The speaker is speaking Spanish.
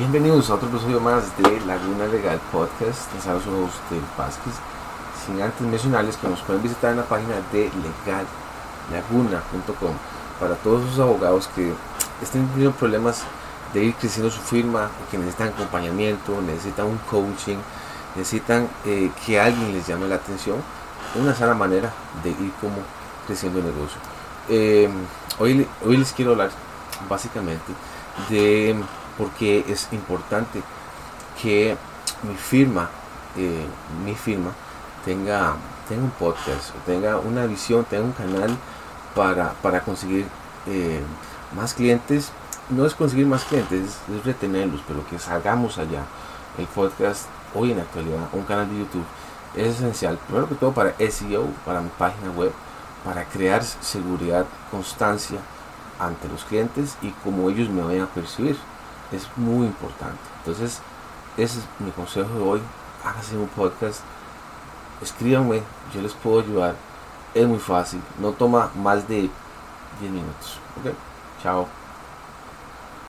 Bienvenidos a otro episodio más de Laguna Legal Podcast. Les hablo su host del Vázquez. Sin antes mencionarles que nos pueden visitar en la página de legallaguna.com para todos esos abogados que estén teniendo problemas de ir creciendo su firma, que necesitan acompañamiento, necesitan un coaching, necesitan eh, que alguien les llame la atención. Una sana manera de ir como creciendo el negocio. Eh, hoy, hoy les quiero hablar básicamente de porque es importante que mi firma, eh, mi firma tenga, tenga un podcast, tenga una visión, tenga un canal para, para conseguir eh, más clientes. No es conseguir más clientes, es, retenerlos, pero que salgamos allá. El podcast hoy en la actualidad, un canal de YouTube, es esencial, primero que todo para SEO, para mi página web, para crear seguridad, constancia ante los clientes y como ellos me vayan a percibir es muy importante. Entonces, ese es mi consejo de hoy. Háganse un podcast, escríbanme, yo les puedo ayudar. Es muy fácil, no toma más de 10 minutos. ¿Ok? Chao.